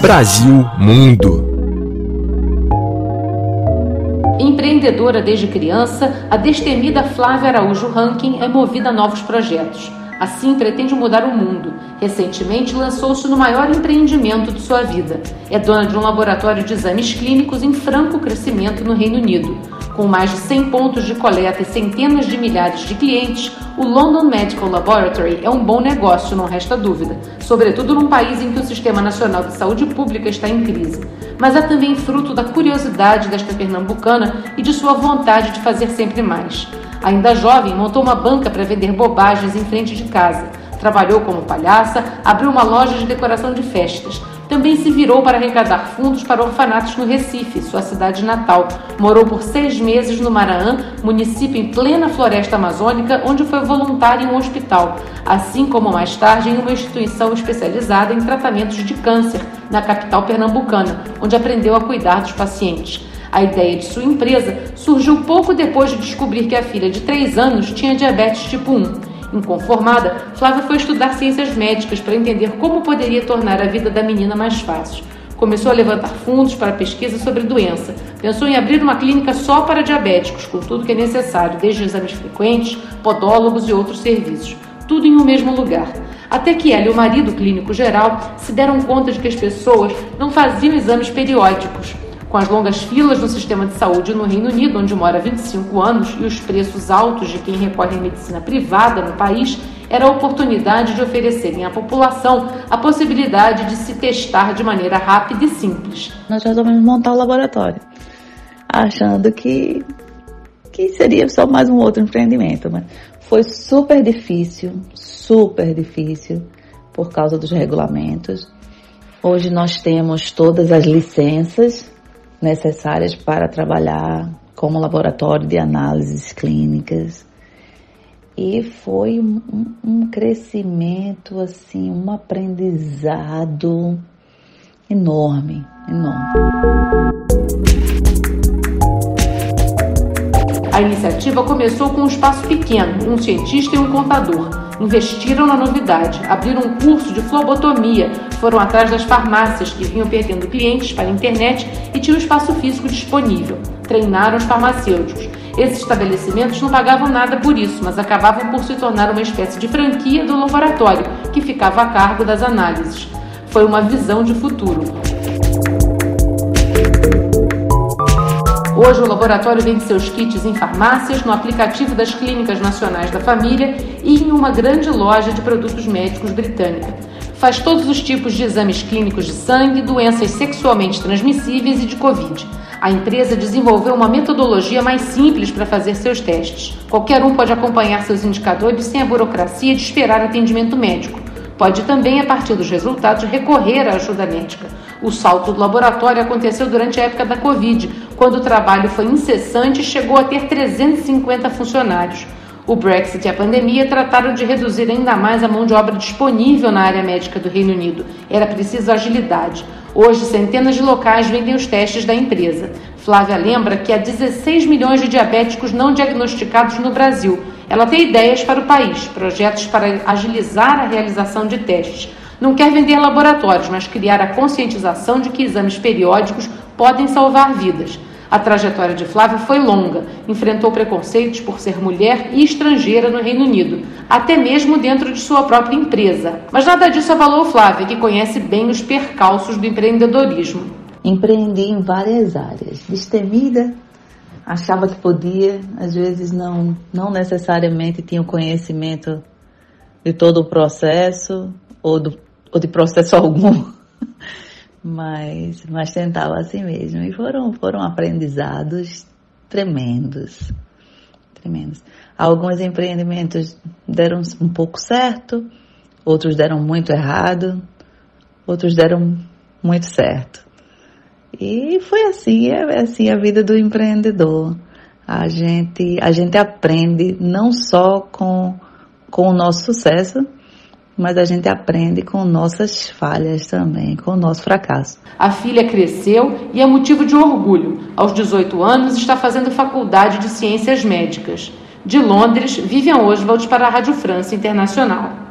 Brasil Mundo. Empreendedora desde criança, a destemida Flávia Araújo Rankin é movida a novos projetos. Assim, pretende mudar o mundo. Recentemente, lançou-se no maior empreendimento de sua vida. É dona de um laboratório de exames clínicos em franco crescimento no Reino Unido. Com mais de 100 pontos de coleta e centenas de milhares de clientes, o London Medical Laboratory é um bom negócio, não resta dúvida, sobretudo num país em que o Sistema Nacional de Saúde Pública está em crise. Mas é também fruto da curiosidade desta pernambucana e de sua vontade de fazer sempre mais. Ainda jovem, montou uma banca para vender bobagens em frente de casa. Trabalhou como palhaça, abriu uma loja de decoração de festas. Também se virou para arrecadar fundos para orfanatos no Recife, sua cidade natal. Morou por seis meses no Maraã, município em plena floresta amazônica, onde foi voluntário em um hospital, assim como mais tarde em uma instituição especializada em tratamentos de câncer, na capital pernambucana, onde aprendeu a cuidar dos pacientes. A ideia de sua empresa surgiu pouco depois de descobrir que a filha de 3 anos tinha diabetes tipo 1. Inconformada, Flávia foi estudar ciências médicas para entender como poderia tornar a vida da menina mais fácil. Começou a levantar fundos para pesquisa sobre doença. Pensou em abrir uma clínica só para diabéticos, com tudo que é necessário, desde exames frequentes, podólogos e outros serviços. Tudo em um mesmo lugar. Até que ela e o marido clínico geral se deram conta de que as pessoas não faziam exames periódicos com as longas filas no sistema de saúde no Reino Unido, onde mora há 25 anos, e os preços altos de quem recorre à medicina privada no país, era a oportunidade de oferecerem à população a possibilidade de se testar de maneira rápida e simples. Nós resolvemos montar o laboratório, achando que, que seria só mais um outro empreendimento, mas foi super difícil, super difícil, por causa dos regulamentos. Hoje nós temos todas as licenças necessárias para trabalhar como laboratório de análises clínicas. E foi um, um crescimento, assim, um aprendizado enorme, enorme. A iniciativa começou com um espaço pequeno, um cientista e um contador. Investiram na novidade, abriram um curso de flobotomia, foram atrás das farmácias que vinham perdendo clientes para a internet e tinham espaço físico disponível. Treinaram os farmacêuticos. Esses estabelecimentos não pagavam nada por isso, mas acabavam por se tornar uma espécie de franquia do laboratório, que ficava a cargo das análises. Foi uma visão de futuro. Hoje, o laboratório vende seus kits em farmácias, no aplicativo das Clínicas Nacionais da Família e em uma grande loja de produtos médicos britânica. Faz todos os tipos de exames clínicos de sangue, doenças sexualmente transmissíveis e de Covid. A empresa desenvolveu uma metodologia mais simples para fazer seus testes. Qualquer um pode acompanhar seus indicadores sem a burocracia de esperar atendimento médico. Pode também, a partir dos resultados, recorrer à ajuda médica. O salto do laboratório aconteceu durante a época da Covid, quando o trabalho foi incessante e chegou a ter 350 funcionários. O Brexit e a pandemia trataram de reduzir ainda mais a mão de obra disponível na área médica do Reino Unido. Era preciso agilidade. Hoje, centenas de locais vendem os testes da empresa. Flávia lembra que há 16 milhões de diabéticos não diagnosticados no Brasil ela tem ideias para o país, projetos para agilizar a realização de testes. Não quer vender laboratórios, mas criar a conscientização de que exames periódicos podem salvar vidas. A trajetória de Flávia foi longa, enfrentou preconceitos por ser mulher e estrangeira no Reino Unido, até mesmo dentro de sua própria empresa. Mas nada disso abalou Flávia, que conhece bem os percalços do empreendedorismo. Empreendi em várias áreas, destemida achava que podia, às vezes não, não necessariamente tinha o conhecimento de todo o processo ou, do, ou de processo algum, mas, mas tentava assim mesmo. E foram, foram aprendizados tremendos, tremendos. Alguns empreendimentos deram um pouco certo, outros deram muito errado, outros deram muito certo. E foi assim, é assim a vida do empreendedor. A gente, a gente aprende não só com, com o nosso sucesso, mas a gente aprende com nossas falhas também, com o nosso fracasso. A filha cresceu e é motivo de orgulho. Aos 18 anos está fazendo faculdade de Ciências Médicas. De Londres, Vivian Oswald para a Rádio França Internacional.